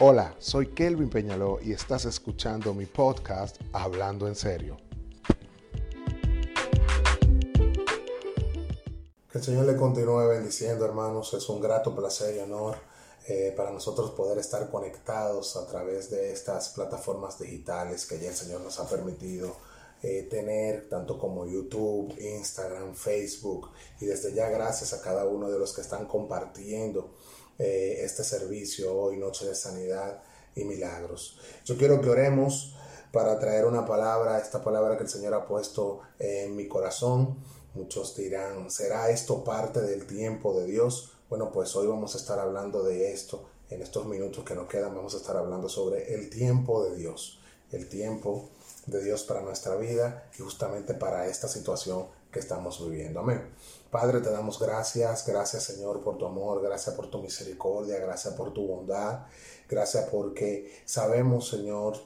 Hola, soy Kelvin Peñaló y estás escuchando mi podcast Hablando en Serio. Que el Señor le continúe bendiciendo, hermanos. Es un grato placer y honor eh, para nosotros poder estar conectados a través de estas plataformas digitales que ya el Señor nos ha permitido eh, tener, tanto como YouTube, Instagram, Facebook. Y desde ya gracias a cada uno de los que están compartiendo eh, este servicio hoy, Noche de Sanidad y Milagros. Yo quiero que oremos para traer una palabra, esta palabra que el Señor ha puesto en mi corazón. Muchos dirán, ¿será esto parte del tiempo de Dios? Bueno, pues hoy vamos a estar hablando de esto. En estos minutos que nos quedan vamos a estar hablando sobre el tiempo de Dios. El tiempo de Dios para nuestra vida y justamente para esta situación que estamos viviendo. Amén. Padre, te damos gracias, gracias Señor por tu amor, gracias por tu misericordia, gracias por tu bondad, gracias porque sabemos Señor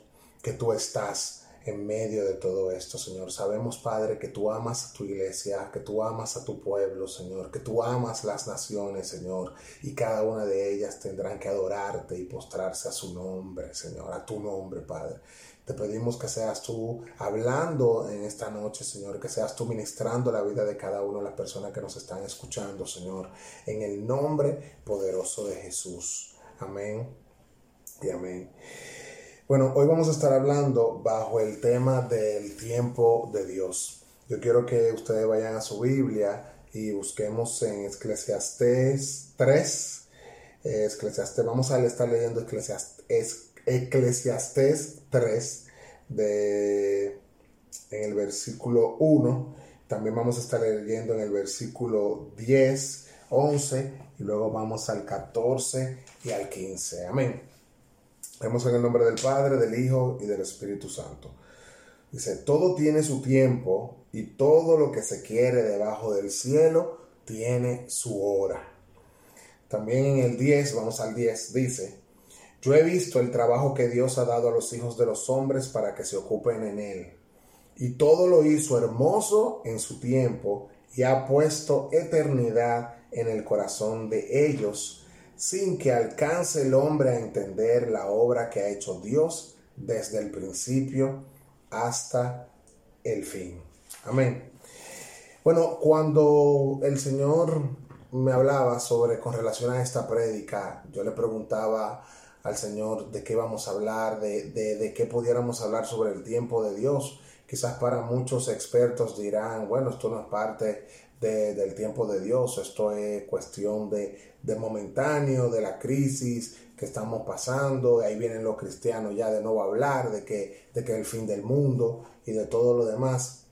que tú estás en medio de todo esto, Señor. Sabemos, Padre, que tú amas a tu iglesia, que tú amas a tu pueblo, Señor, que tú amas las naciones, Señor, y cada una de ellas tendrán que adorarte y postrarse a su nombre, Señor, a tu nombre, Padre. Te pedimos que seas tú hablando en esta noche, Señor, que seas tú ministrando la vida de cada una de las personas que nos están escuchando, Señor, en el nombre poderoso de Jesús. Amén y amén. Bueno, hoy vamos a estar hablando bajo el tema del tiempo de Dios. Yo quiero que ustedes vayan a su Biblia y busquemos en Eclesiastés 3. Eclesiastés, vamos a estar leyendo Eclesiastés Eclesiastés 3, de, en el versículo 1. También vamos a estar leyendo en el versículo 10, 11 y luego vamos al 14 y al 15. Amén. Vemos en el nombre del Padre, del Hijo y del Espíritu Santo. Dice, todo tiene su tiempo y todo lo que se quiere debajo del cielo tiene su hora. También en el 10, vamos al 10, dice, yo he visto el trabajo que Dios ha dado a los hijos de los hombres para que se ocupen en él. Y todo lo hizo hermoso en su tiempo y ha puesto eternidad en el corazón de ellos, sin que alcance el hombre a entender la obra que ha hecho Dios desde el principio hasta el fin. Amén. Bueno, cuando el Señor me hablaba sobre con relación a esta prédica, yo le preguntaba al Señor de qué vamos a hablar, de, de, qué pudiéramos hablar sobre el tiempo de Dios. Quizás para muchos expertos dirán, bueno, esto no es parte del tiempo de Dios, esto es cuestión de, de momentáneo, de la crisis que estamos pasando, ahí vienen los cristianos ya de nuevo hablar de que, de que el fin del mundo y de todo lo demás.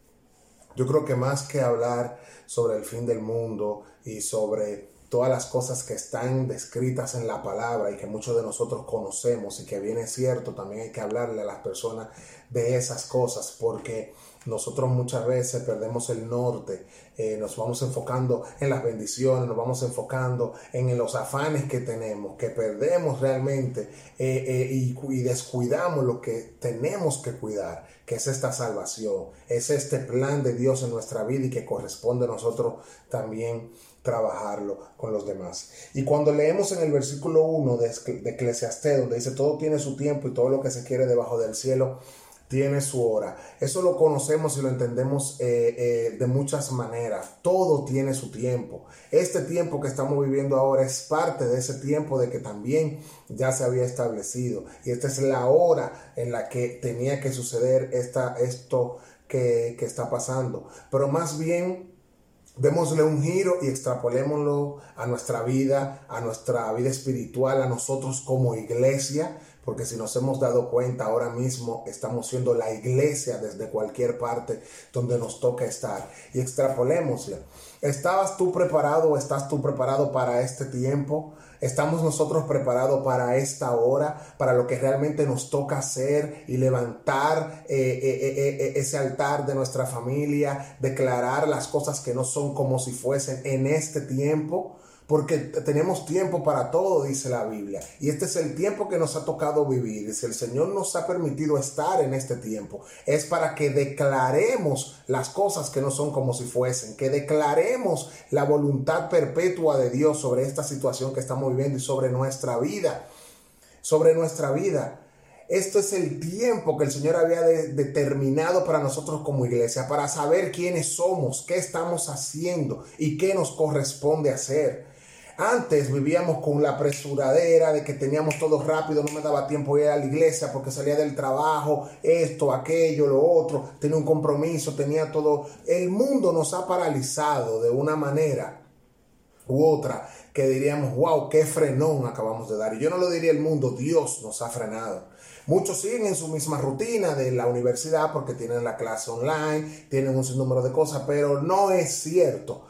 Yo creo que más que hablar sobre el fin del mundo y sobre todas las cosas que están descritas en la palabra y que muchos de nosotros conocemos y que viene cierto, también hay que hablarle a las personas de esas cosas porque nosotros muchas veces perdemos el norte, eh, nos vamos enfocando en las bendiciones, nos vamos enfocando en los afanes que tenemos, que perdemos realmente eh, eh, y, y descuidamos lo que tenemos que cuidar, que es esta salvación, es este plan de Dios en nuestra vida y que corresponde a nosotros también trabajarlo con los demás. Y cuando leemos en el versículo 1 de, Eclesiastés, donde dice, todo tiene su tiempo y todo lo que se quiere debajo del cielo tiene su hora. Eso lo conocemos y lo entendemos eh, eh, de muchas maneras. Todo tiene su tiempo. Este tiempo que estamos viviendo ahora es parte de ese tiempo de que también ya se había establecido. Y esta es la hora en la que tenía que suceder esta, esto que, que está pasando. Pero más bien démosle un giro y extrapolémoslo a nuestra vida, a nuestra vida espiritual, a nosotros como iglesia, porque si nos hemos dado cuenta ahora mismo estamos siendo la iglesia desde cualquier parte donde nos toca estar y extrapolémosle. ¿Estabas tú preparado o estás tú preparado para este tiempo? ¿Estamos nosotros preparados para esta hora, para lo que realmente nos toca hacer y levantar eh, eh, eh, ese altar de nuestra familia, declarar las cosas que no son como si fuesen en este tiempo? Porque tenemos tiempo para todo, dice la Biblia. Y este es el tiempo que nos ha tocado vivir. Si el Señor nos ha permitido estar en este tiempo, es para que declaremos las cosas que no son como si fuesen, que declaremos la voluntad perpetua de Dios sobre esta situación que estamos viviendo y sobre nuestra vida sobre nuestra vida. Esto es el tiempo que el Señor había determinado para nosotros como iglesia, para saber quiénes somos, qué estamos haciendo y qué nos corresponde hacer. Antes vivíamos con la apresuradera de que teníamos todo rápido, no me daba tiempo ir a la iglesia porque salía del trabajo, esto, aquello, lo otro, tenía un compromiso, tenía todo. El mundo nos ha paralizado de una manera u otra que diríamos, wow, qué frenón acabamos de dar. Y yo no lo diría el mundo, Dios nos ha frenado. Muchos siguen en su misma rutina de la universidad porque tienen la clase online, tienen un sinnúmero de cosas, pero no es cierto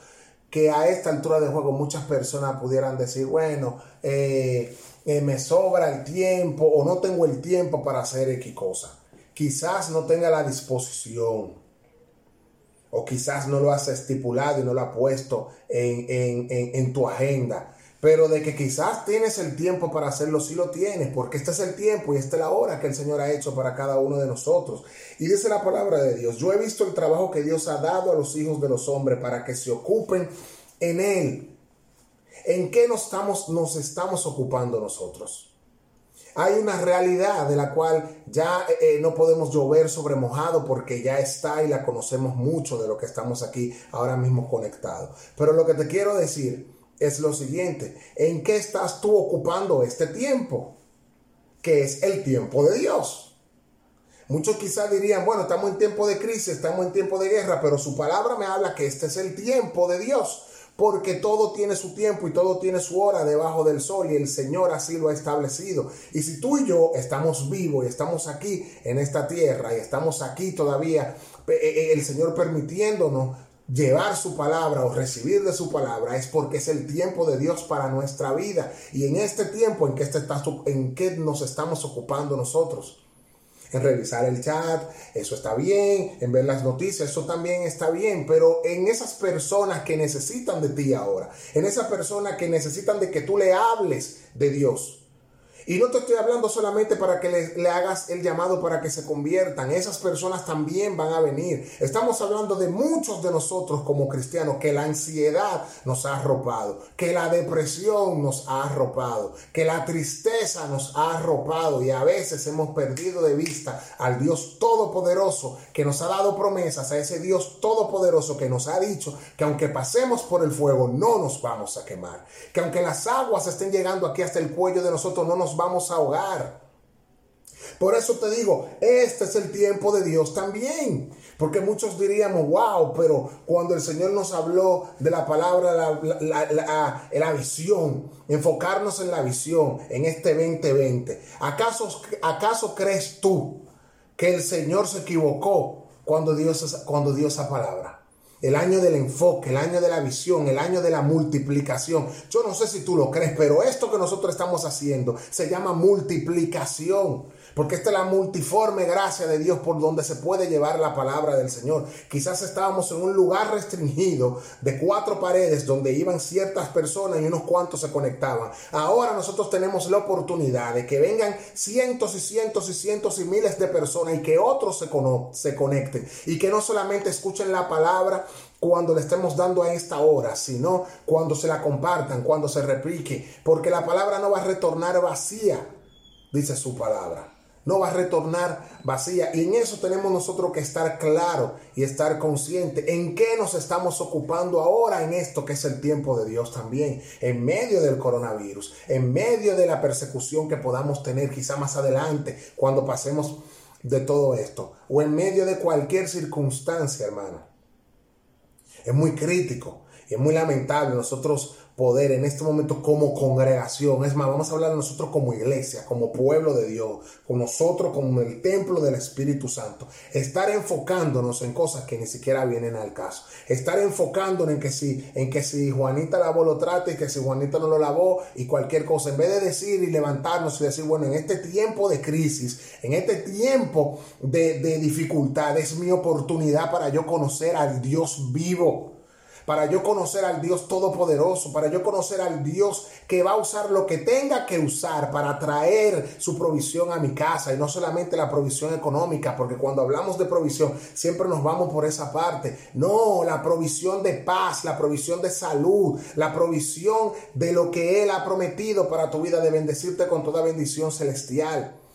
que a esta altura de juego muchas personas pudieran decir, bueno, eh, eh, me sobra el tiempo o no tengo el tiempo para hacer X cosa. Quizás no tenga la disposición o quizás no lo has estipulado y no lo has puesto en, en tu agenda pero de que quizás tienes el tiempo para hacerlo, sí lo tienes, porque este es el tiempo y esta es la hora que el Señor ha hecho para cada uno de nosotros. Y dice la palabra de Dios, yo he visto el trabajo que Dios ha dado a los hijos de los hombres para que se ocupen en él. ¿En qué nos estamos, nos estamos ocupando nosotros? Hay una realidad de la cual ya eh, eh, no podemos llover sobre mojado porque ya está y la conocemos mucho de lo que estamos aquí ahora mismo conectados. Pero lo que te quiero decir es lo siguiente, ¿en qué estás tú ocupando este tiempo? Que es el tiempo de Dios. Muchos quizás dirían, bueno, estamos en tiempo de crisis, estamos en tiempo de guerra, pero su palabra me habla que este es el tiempo de Dios, porque todo tiene su tiempo y todo tiene su hora debajo del sol y el Señor así lo ha establecido. Y si tú y yo estamos vivos y estamos aquí en esta tierra y estamos aquí todavía, eh, eh, el Señor permitiéndonos llevar su palabra o recibir de su palabra es porque es el tiempo de Dios para nuestra vida. Y en este tiempo en que, este, en que nos estamos ocupando nosotros. En revisar el chat, eso está bien, en ver las noticias, eso también está bien, pero en esas personas que necesitan de ti ahora, en esas personas que necesitan de que tú le hables de Dios, y no te estoy hablando solamente para que le, hagas el llamado para que se conviertan. Esas personas también van a venir. Estamos hablando de muchos de nosotros como cristianos que la ansiedad nos ha arropado, que la depresión nos ha arropado, que la tristeza nos ha arropado y a veces hemos perdido de vista al Dios Todopoderoso que nos ha dado promesas, a ese Dios Todopoderoso que nos ha dicho que aunque pasemos por el fuego no nos vamos a quemar, que aunque las aguas estén llegando aquí hasta el cuello de nosotros no nos vamos a ahogar. Por eso te digo, este es el tiempo de Dios también. Porque muchos diríamos, wow, pero cuando el Señor nos habló de la palabra, la, la, visión, enfocarnos en la visión en este 2020, ¿acaso, ¿acaso crees tú que el Señor se equivocó cuando dio, cuando dio esa palabra? El año del enfoque, el año de la visión, el año de la multiplicación. Yo no sé si tú lo crees, pero esto que nosotros estamos haciendo se llama multiplicación. Porque esta es la multiforme gracia de Dios por donde se puede llevar la palabra del Señor. Quizás estábamos en un lugar restringido de cuatro paredes donde iban ciertas personas y unos cuantos se conectaban. Ahora nosotros tenemos la oportunidad de que vengan cientos y cientos y cientos y miles de personas y que otros se, se conecten. Y que no solamente escuchen la palabra, cuando le estemos dando a esta hora, sino cuando se la compartan, cuando se replique, porque la palabra no va a retornar vacía, dice su palabra no va a retornar vacía. Y en eso tenemos nosotros que estar claro y estar consciente en qué nos estamos ocupando ahora en esto que es el tiempo de Dios también, en medio del coronavirus, en medio de la persecución que podamos tener quizá más adelante cuando pasemos de todo esto, o en medio de cualquier circunstancia, hermano. Es muy crítico y es muy lamentable nosotros poder en este momento como congregación. Es más, vamos a hablar de nosotros como iglesia, como pueblo de Dios, con nosotros como el templo del Espíritu Santo. Estar enfocándonos en cosas que ni siquiera vienen al caso. Estar enfocándonos en que si, en que si Juanita lavó lo trate y que si Juanita no lo lavó y cualquier cosa. En vez de decir y levantarnos y decir, bueno, en este tiempo de crisis, en este tiempo de, de dificultad, es mi oportunidad para yo conocer al Dios vivo para yo conocer al Dios Todopoderoso, para yo conocer al Dios que va a usar lo que tenga que usar para traer su provisión a mi casa y no solamente la provisión económica, porque cuando hablamos de provisión siempre nos vamos por esa parte. No, la provisión de paz, la provisión de salud, la provisión de lo que Él ha prometido para tu vida, de bendecirte con toda bendición celestial.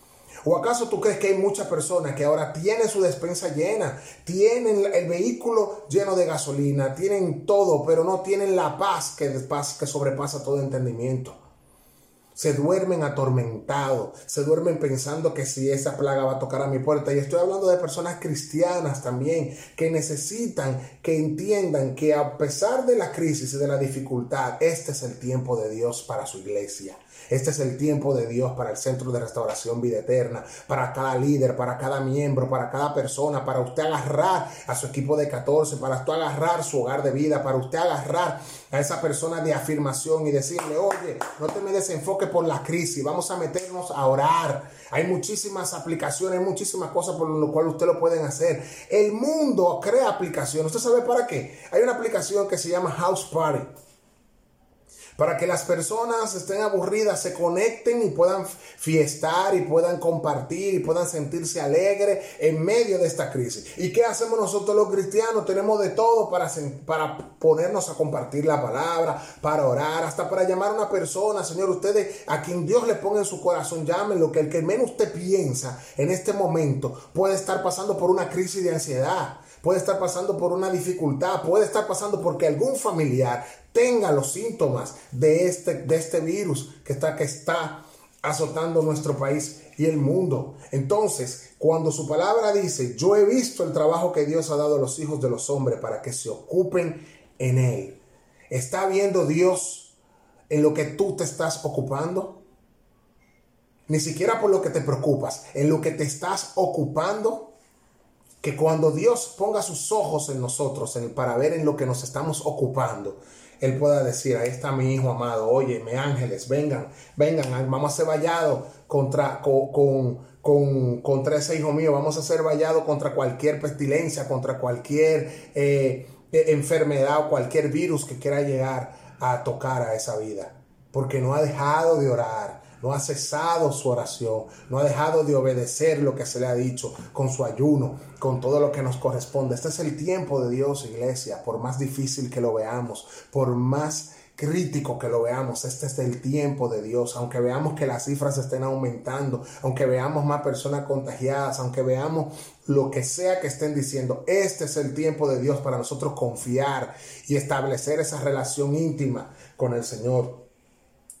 ¿O acaso tú crees que hay muchas personas que ahora tienen su despensa llena, tienen el vehículo lleno de gasolina, tienen todo, pero no tienen la paz que, paz que sobrepasa todo entendimiento? Se duermen atormentados, se duermen pensando que si esa plaga va a tocar a mi puerta. Y estoy hablando de personas cristianas también que necesitan que entiendan que a pesar de la crisis y de la dificultad, este es el tiempo de Dios para su iglesia. Este es el tiempo de Dios para el Centro de Restauración Vida Eterna, para cada líder, para cada miembro, para cada persona, para usted agarrar a su equipo de 14, para usted agarrar su hogar de vida, para usted agarrar a esa persona de afirmación y decirle, oye, no te me desenfoques por la crisis, vamos a meternos a orar. Hay muchísimas aplicaciones, hay muchísimas cosas por lo cual usted lo pueden hacer. El mundo crea aplicaciones. ¿Usted sabe para qué? Hay una aplicación que se llama House Party para que las personas estén aburridas, se conecten y puedan fiestar y puedan compartir y puedan sentirse alegres en medio de esta crisis. ¿Y qué hacemos nosotros los cristianos? Tenemos de todo para, para ponernos a compartir la palabra, para orar, hasta para llamar a una persona. Señor, ustedes a quien Dios le ponga en su corazón, llámenlo, que el que menos usted piensa en este momento puede estar pasando por una crisis de ansiedad puede estar pasando por una dificultad, puede estar pasando porque algún familiar tenga los síntomas de este, de este virus que está, que está azotando nuestro país y el mundo. Entonces, cuando su palabra dice, yo he visto el trabajo que Dios ha dado a los hijos de los hombres para que se ocupen en él, ¿está viendo Dios en lo que tú te estás ocupando? Ni siquiera por lo que te preocupas, en lo que te estás ocupando que cuando Dios ponga sus ojos en nosotros para ver en lo que nos estamos ocupando, Él pueda decir, ahí está mi hijo amado, oye, me ángeles, vengan, vengan, vamos a ser vallados contra, con, con, contra ese hijo mío, vamos a ser vallados contra cualquier pestilencia, contra cualquier eh, e, enfermedad o cualquier virus que quiera llegar a tocar a esa vida, porque no ha dejado de orar, no ha cesado su oración, no ha dejado de obedecer lo que se le ha dicho con su ayuno, con todo lo que nos corresponde. Este es el tiempo de Dios, iglesia, por más difícil que lo veamos, por más crítico que lo veamos, este es el tiempo de Dios, aunque veamos que las cifras estén aumentando, aunque veamos más personas contagiadas, aunque veamos lo que sea que estén diciendo, este es el tiempo de Dios para nosotros confiar y establecer esa relación íntima con el Señor.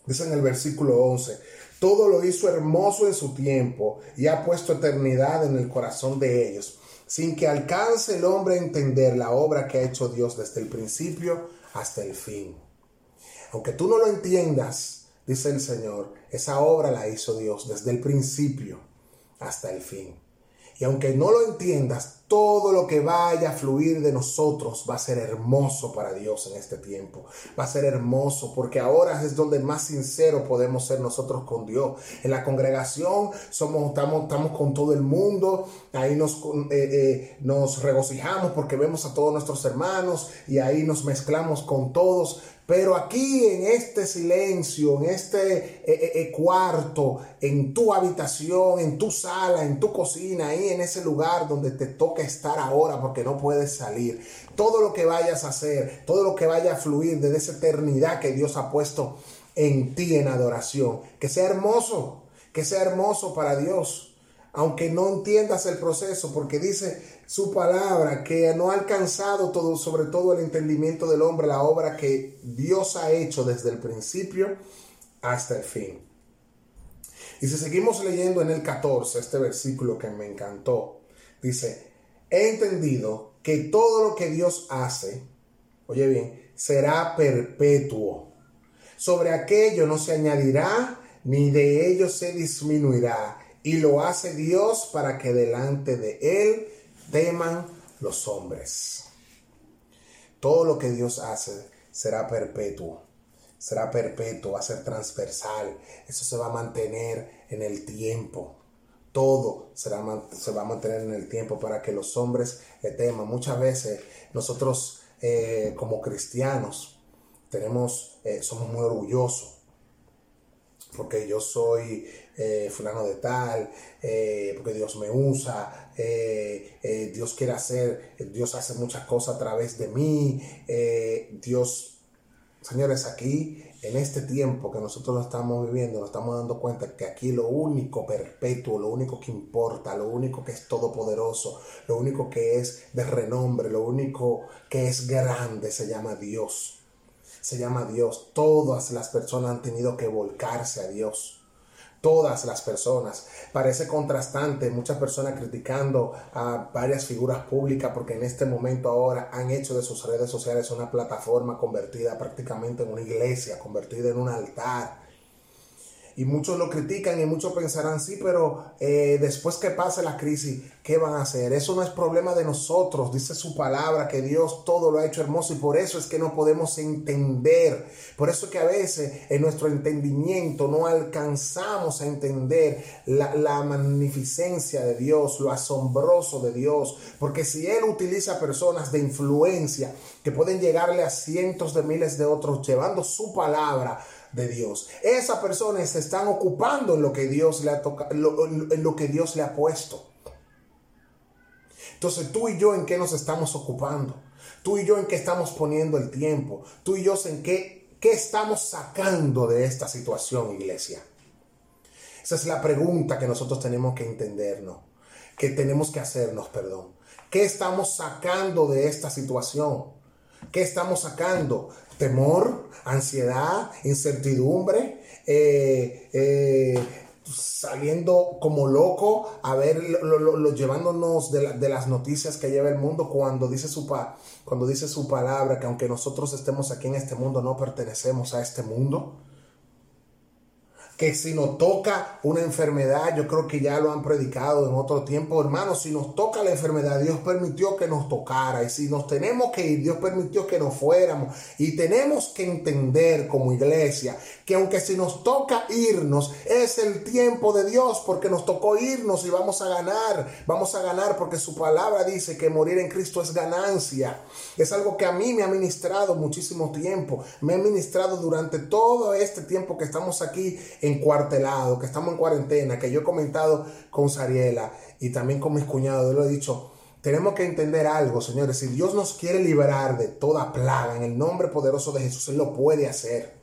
Dice en el versículo 11, todo lo hizo hermoso en su tiempo y ha puesto eternidad en el corazón de ellos, sin que alcance el hombre a entender la obra que ha hecho Dios desde el principio hasta el fin. Aunque tú no lo entiendas, dice el Señor, esa obra la hizo Dios desde el principio hasta el fin. Y aunque no lo entiendas, todo lo que vaya a fluir de nosotros va a ser hermoso para Dios en este tiempo. Va a ser hermoso porque ahora es donde más sincero podemos ser nosotros con Dios. En la congregación somos, estamos, estamos con todo el mundo, ahí nos, eh, eh, nos regocijamos porque vemos a todos nuestros hermanos y ahí nos mezclamos con todos. Pero aquí en este silencio, en este eh, eh, eh, cuarto, en tu habitación, en tu sala, en tu cocina, ahí en ese lugar donde te toca estar ahora porque no puedes salir, todo lo que vayas a hacer, todo lo que vaya a fluir de esa eternidad que Dios ha puesto en ti en adoración, que sea hermoso, que sea hermoso para Dios aunque no entiendas el proceso, porque dice su palabra que no ha alcanzado todo, sobre todo el entendimiento del hombre, la obra que Dios ha hecho desde el principio hasta el fin. Y si seguimos leyendo en el 14, este versículo que me encantó, dice, he entendido que todo lo que Dios hace, oye bien, será perpetuo. Sobre aquello no se añadirá, ni de ello se disminuirá y lo hace Dios para que delante de Él teman los hombres. Todo lo que Dios hace será perpetuo, será perpetuo, va a ser transversal, eso se va a mantener en el tiempo. Todo será, se va a mantener en el tiempo para que los hombres le teman. Muchas veces nosotros eh, como cristianos tenemos, eh, somos muy orgullosos porque yo soy eh, fulano de tal, porque Dios me usa, Dios quiere hacer, Dios hace muchas cosas a través de mí, Dios, señores, aquí en este tiempo que nosotros estamos viviendo, nos estamos dando cuenta que aquí lo único perpetuo, lo único que importa, lo único que es todopoderoso, lo único que es de renombre, lo único que es grande se llama Dios. Se llama Dios. Todas las personas han tenido que volcarse a Dios todas las personas. Parece contrastante, muchas personas criticando a varias figuras públicas porque en este momento ahora han hecho de sus redes sociales una plataforma convertida prácticamente en una iglesia, convertida en un altar y muchos lo critican y muchos pensarán, sí, pero eh, después que pase la crisis, ¿qué van a hacer? Eso no es problema de nosotros, dice su palabra, que Dios todo lo ha hecho hermoso y por eso es que no podemos entender. Por eso que a veces en nuestro entendimiento no alcanzamos a entender la, la magnificencia de Dios, lo asombroso de Dios, porque si Él utiliza personas de influencia que pueden llegarle a cientos de miles de otros llevando su palabra, de Dios. Esas personas se están ocupando en lo que Dios le ha tocado, en lo que Dios le ha puesto. Entonces tú y yo en qué nos estamos ocupando? Tú y yo en qué estamos poniendo el tiempo? Tú y yo en qué, qué estamos sacando de esta situación, iglesia? Esa es la pregunta que nosotros tenemos que entendernos, que tenemos que hacernos, perdón. ¿Qué estamos sacando de esta situación? ¿Qué estamos sacando? Temor, ansiedad, incertidumbre, eh, eh, saliendo como loco a ver, lo, llevándonos de, las noticias que lleva el mundo cuando dice, su cuando dice su palabra, que aunque nosotros estemos aquí en este mundo, no pertenecemos a este mundo que si nos toca una enfermedad, yo creo que ya lo han predicado en otro tiempo, hermanos, si nos toca la enfermedad, Dios permitió que nos tocara, y si nos tenemos que ir, Dios permitió que nos fuéramos, y tenemos que entender como iglesia que aunque si nos toca irnos, es el tiempo de Dios, porque nos tocó irnos y vamos a ganar, vamos a ganar porque su palabra dice que morir en Cristo es ganancia. Es algo que a mí me ha ministrado muchísimo tiempo, me ha ministrado durante todo este tiempo que estamos aquí en encuartelado, que estamos en cuarentena, que yo he comentado con Sariela y también con mis cuñados, lo he dicho, tenemos que entender algo, señores, si Dios nos quiere liberar de toda plaga en el nombre poderoso de Jesús, Él lo puede hacer.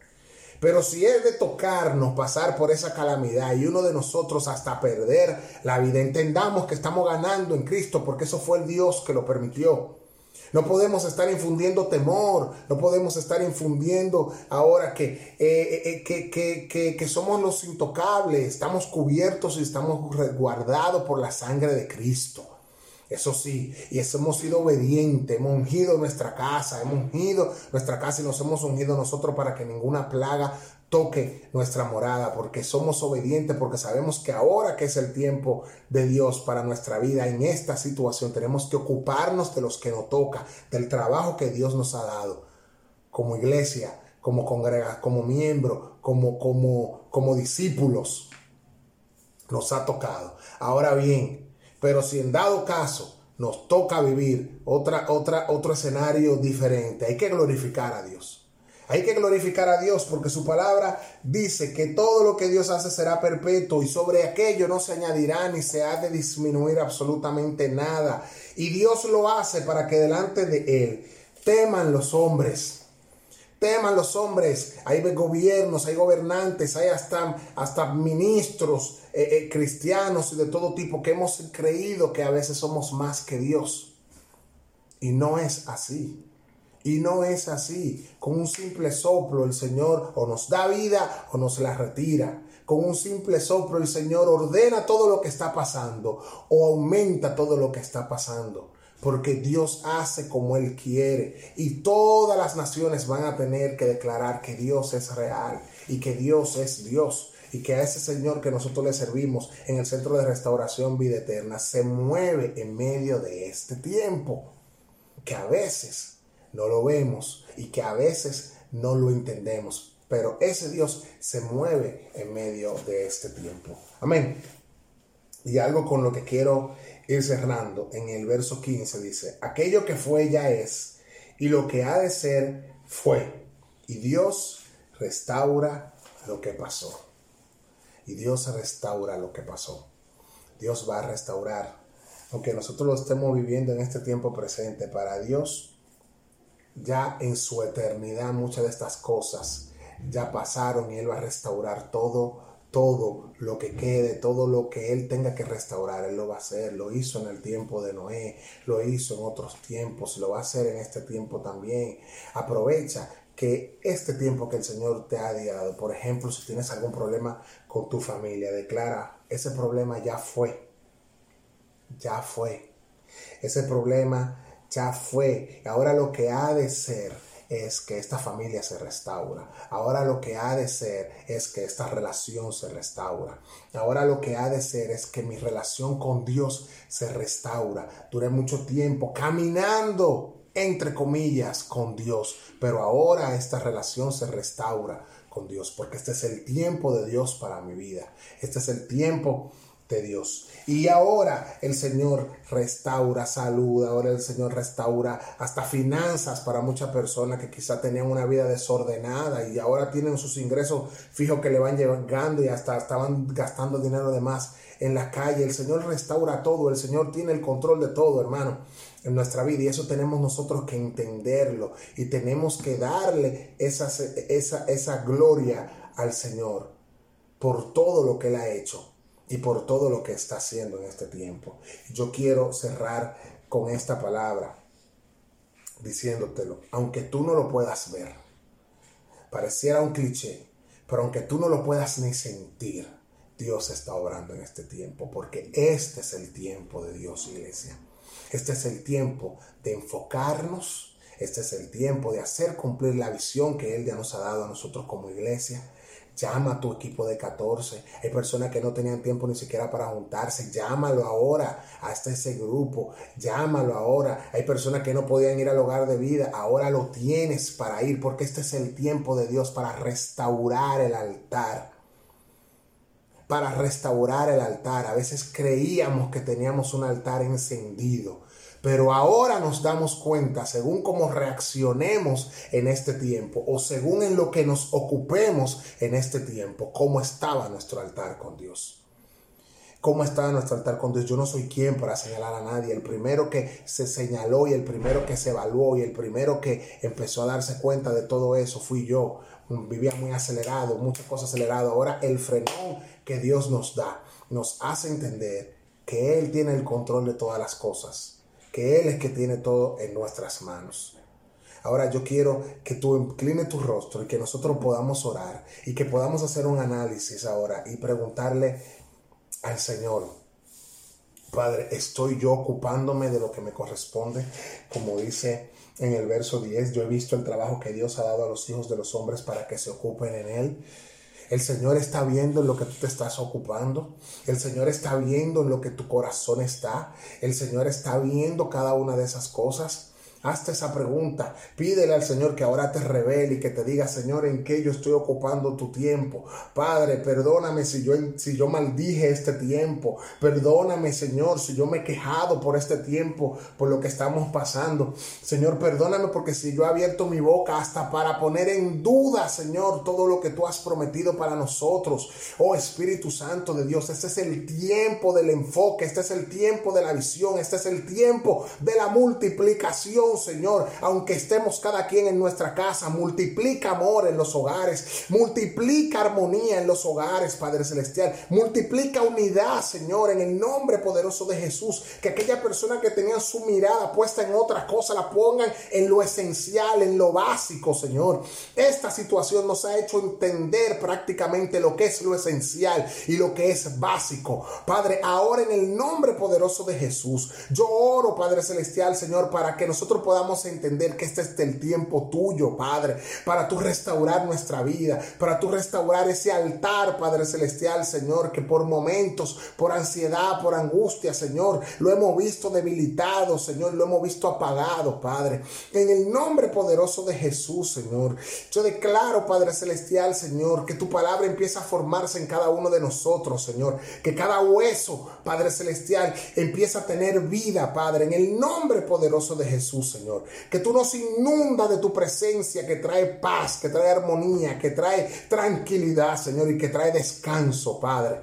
Pero si es de tocarnos pasar por esa calamidad y uno de nosotros hasta perder la vida, entendamos que estamos ganando en Cristo porque eso fue el Dios que lo permitió. No podemos estar infundiendo temor, no podemos estar infundiendo ahora que, eh, eh, que, somos los intocables, estamos cubiertos y estamos resguardados por la sangre de Cristo. Eso sí, y hemos sido obedientes, hemos ungido nuestra casa, hemos ungido nuestra casa y nos hemos ungido nosotros para que ninguna plaga toque nuestra morada, porque somos obedientes, porque sabemos que ahora que es el tiempo de Dios para nuestra vida, en esta situación tenemos que ocuparnos de los que nos toca, del trabajo que Dios nos ha dado, como iglesia, como congrega, como miembro, como, como, como discípulos, nos ha tocado. Ahora bien, pero si en dado caso nos toca vivir otra, otra, otro escenario diferente, hay que glorificar a Dios. Hay que glorificar a Dios porque su palabra dice que todo lo que Dios hace será perpetuo y sobre aquello no se añadirá ni se ha de disminuir absolutamente nada. Y Dios lo hace para que delante de Él teman los hombres. Teman los hombres. Hay gobiernos, hay gobernantes, hay hasta, hasta ministros eh, eh, cristianos y de todo tipo que hemos creído que a veces somos más que Dios. Y no es así. Y no es así. Con un simple soplo el Señor o nos da vida o nos la retira. Con un simple soplo el Señor ordena todo lo que está pasando o aumenta todo lo que está pasando. Porque Dios hace como Él quiere. Y todas las naciones van a tener que declarar que Dios es real y que Dios es Dios. Y que a ese Señor que nosotros le servimos en el Centro de Restauración Vida Eterna se mueve en medio de este tiempo. Que a veces no lo vemos y que a veces no lo entendemos. Pero ese Dios se mueve en medio de este tiempo. Amén. Y algo con lo que quiero ir cerrando en el verso 15 dice, aquello que fue ya es, Y lo que ha de ser fue. Y Dios restaura lo que pasó. Y Dios restaura lo que pasó. Dios va a restaurar. Aunque nosotros lo estemos viviendo en este tiempo presente, para Dios, ya en su eternidad muchas de estas cosas ya pasaron y Él va a restaurar todo todo lo que quede, todo lo que Él tenga que restaurar, Él lo va a hacer. Lo hizo en el tiempo de Noé, lo hizo en otros tiempos, lo va a hacer en este tiempo también. Aprovecha que este tiempo que el Señor te ha dado, por ejemplo, si tienes algún problema con tu familia, declara, ese problema ya fue, ya fue. Ese problema ya fue. Ahora lo que ha de ser es que esta familia se restaura. Ahora lo que ha de ser es que esta relación se restaura. Ahora lo que ha de ser es que mi relación con Dios se restaura. Duré mucho tiempo caminando entre comillas, con Dios. Pero ahora esta relación se restaura con Dios, porque este es el tiempo de Dios para mi vida. Este es el tiempo de Dios. Y ahora el Señor restaura salud, ahora el Señor restaura hasta finanzas para muchas personas que quizá tenían una vida desordenada y ahora tienen sus ingresos fijos que le van llegando y hasta estaban gastando dinero de más en la calle. El Señor restaura todo, el Señor tiene el control de todo, hermano, en nuestra vida y eso tenemos nosotros que entenderlo y tenemos que darle esa, esa, esa gloria al Señor por todo lo que Él ha hecho y por todo lo que está haciendo en este tiempo. Yo quiero cerrar con esta palabra diciéndotelo, aunque tú no lo puedas ver, pareciera un cliché, pero aunque tú no lo puedas ni sentir, Dios está obrando en este tiempo, porque este es el tiempo de Dios, iglesia. Este es el tiempo de enfocarnos, este es el tiempo de hacer cumplir la visión que Él ya nos ha dado a nosotros como iglesia. Llama a tu equipo de 14. Hay personas que no tenían tiempo ni siquiera para juntarse. Llámalo ahora hasta ese grupo. Llámalo ahora. Hay personas que no podían ir al hogar de vida. Ahora lo tienes para ir porque este es el tiempo de Dios para restaurar el altar. Para restaurar el altar. A veces creíamos que teníamos un altar encendido pero ahora nos damos cuenta, según cómo reaccionemos en este tiempo o según en lo que nos ocupemos en este tiempo, cómo estaba nuestro altar con Dios. ¿Cómo estaba nuestro altar con Dios? Yo no soy quien para señalar a nadie. El primero que se señaló y el primero que se evaluó y el primero que empezó a darse cuenta de todo eso fui yo. Vivía muy acelerado, muchas cosas acelerado. Ahora el frenón que Dios nos da nos hace entender que Él tiene el control de todas las cosas que Él es que tiene todo en nuestras manos. Ahora yo quiero que tú inclines tu rostro y que nosotros podamos orar y que podamos hacer un análisis ahora y preguntarle al Señor, Padre, ¿estoy yo ocupándome de lo que me corresponde? Como dice en el verso 10, yo he visto el trabajo que Dios ha dado a los hijos de los hombres para que se ocupen en él. El Señor está viendo en lo que tú te estás ocupando. El Señor está viendo en lo que tu corazón está. El Señor está viendo cada una de esas cosas. Hazte esa pregunta. Pídele al Señor que ahora te revele y que te diga, Señor, en qué yo estoy ocupando tu tiempo. Padre, perdóname si yo, si yo maldije este tiempo. Perdóname, Señor, si yo me he quejado por este tiempo, por lo que estamos pasando. Señor, perdóname porque si yo he abierto mi boca hasta para poner en duda, Señor, todo lo que tú has prometido para nosotros. Oh Espíritu Santo de Dios, este es el tiempo del enfoque, este es el tiempo de la visión, este es el tiempo de la multiplicación Señor, aunque estemos cada quien en nuestra casa, multiplica amor en los hogares, multiplica armonía en los hogares, Padre Celestial, multiplica unidad, Señor, en el nombre poderoso de Jesús, que aquella persona que tenía su mirada puesta en otra cosa, la pongan en lo esencial, en lo básico, Señor. Esta situación nos ha hecho entender prácticamente lo que es lo esencial y lo que es básico. Padre, ahora en el nombre poderoso de Jesús, yo oro, Padre Celestial, Señor, para que nosotros podamos entender que este es el tiempo tuyo, Padre, para tú restaurar nuestra vida, para tú restaurar ese altar, Padre Celestial, Señor, que por momentos, por ansiedad, por angustia, Señor, lo hemos visto debilitado, Señor, lo hemos visto apagado, Padre. En el nombre poderoso de Jesús, Señor, yo declaro, Padre Celestial, Señor, que tu palabra empieza a formarse en cada uno de nosotros, Señor, que cada hueso, Padre Celestial, empieza a tener vida, Padre, en el nombre poderoso de Jesús. Señor. Que tú nos inunda de tu presencia que trae paz, que trae armonía, que trae tranquilidad, Señor, y que trae descanso, Padre.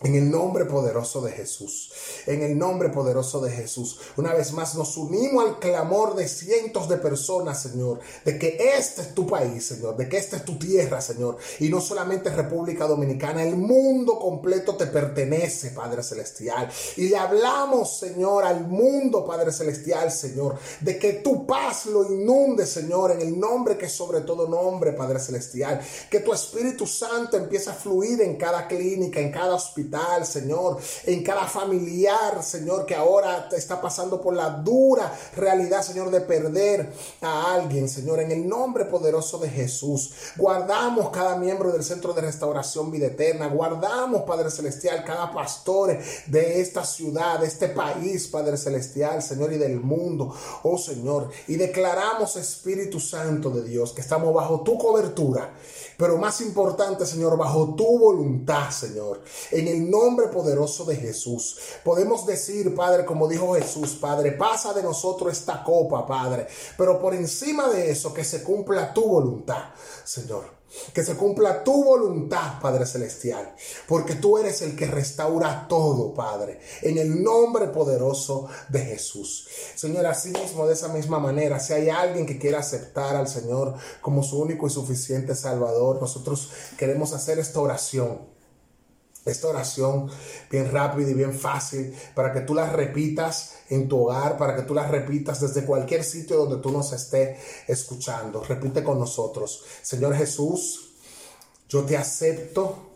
En el nombre poderoso de Jesús, en el nombre poderoso de Jesús, una vez más nos unimos al clamor de cientos de personas, Señor, de que este es tu país, Señor, de que esta es tu tierra, Señor, y no solamente República Dominicana, el mundo completo te pertenece, Padre Celestial. Y le hablamos, Señor, al mundo, Padre Celestial, Señor, de que tu paz lo inunde, Señor, en el nombre que es sobre todo nombre, Padre Celestial, que tu Espíritu Santo empiece a fluir en cada clínica, en cada Señor, en cada familiar, Señor, que ahora está pasando por la dura realidad, Señor, de perder a alguien, Señor, en el nombre poderoso de Jesús. Guardamos cada miembro del Centro de Restauración Vida Eterna, guardamos, Padre Celestial, cada pastor de esta ciudad, de este país, Padre Celestial, Señor, y del mundo, oh Señor, y declaramos, Espíritu Santo de Dios, que estamos bajo tu cobertura, pero más importante, Señor, bajo tu voluntad, Señor, en el nombre poderoso de Jesús. Podemos decir, Padre, como dijo Jesús, Padre, pasa de nosotros esta copa, Padre. Pero por encima de eso, que se cumpla tu voluntad, Señor. Que se cumpla tu voluntad, Padre Celestial, porque tú eres el que restaura todo, Padre, en el nombre poderoso de Jesús. Señor, así mismo, de esa misma manera, si hay alguien que quiera aceptar al Señor como su único y suficiente Salvador, nosotros queremos hacer esta oración esta oración bien rápida y bien fácil para que tú la repitas en tu hogar, para que tú la repitas desde cualquier sitio donde tú nos estés escuchando. Repite con nosotros, Señor Jesús, yo te acepto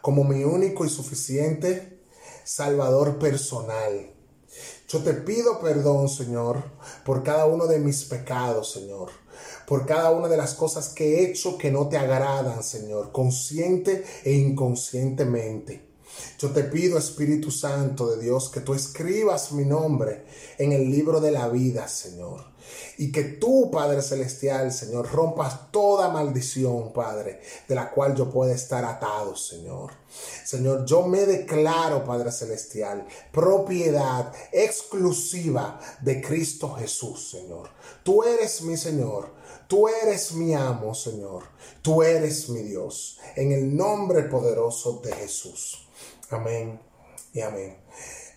como mi único y suficiente Salvador personal. Yo te pido perdón, Señor, por cada uno de mis pecados, Señor por cada una de las cosas que he hecho que no te agradan, Señor, consciente e inconscientemente. Yo te pido, Espíritu Santo de Dios, que tú escribas mi nombre en el libro de la vida, Señor. Y que tú, Padre Celestial, Señor, rompas toda maldición, Padre, de la cual yo pueda estar atado, Señor. Señor, yo me declaro, Padre Celestial, propiedad exclusiva de Cristo Jesús, Señor. Tú eres mi Señor. Tú eres mi amo, Señor. Tú eres mi Dios. En el nombre poderoso de Jesús. Amén y amén.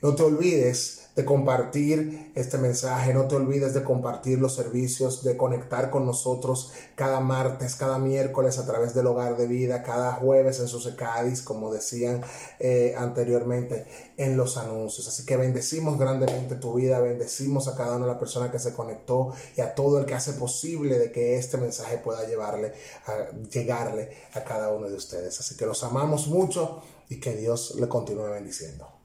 No te olvides de compartir este mensaje, no te olvides de compartir los servicios, de conectar con nosotros cada martes, cada miércoles a través del hogar de vida, cada jueves en sus Cádiz, como decían eh, anteriormente en los anuncios. Así que bendecimos grandemente tu vida, bendecimos a cada una de las personas que se conectó y a todo el que hace posible de que este mensaje pueda llevarle a, llegarle a cada uno de ustedes. Así que los amamos mucho y que Dios le continúe bendiciendo.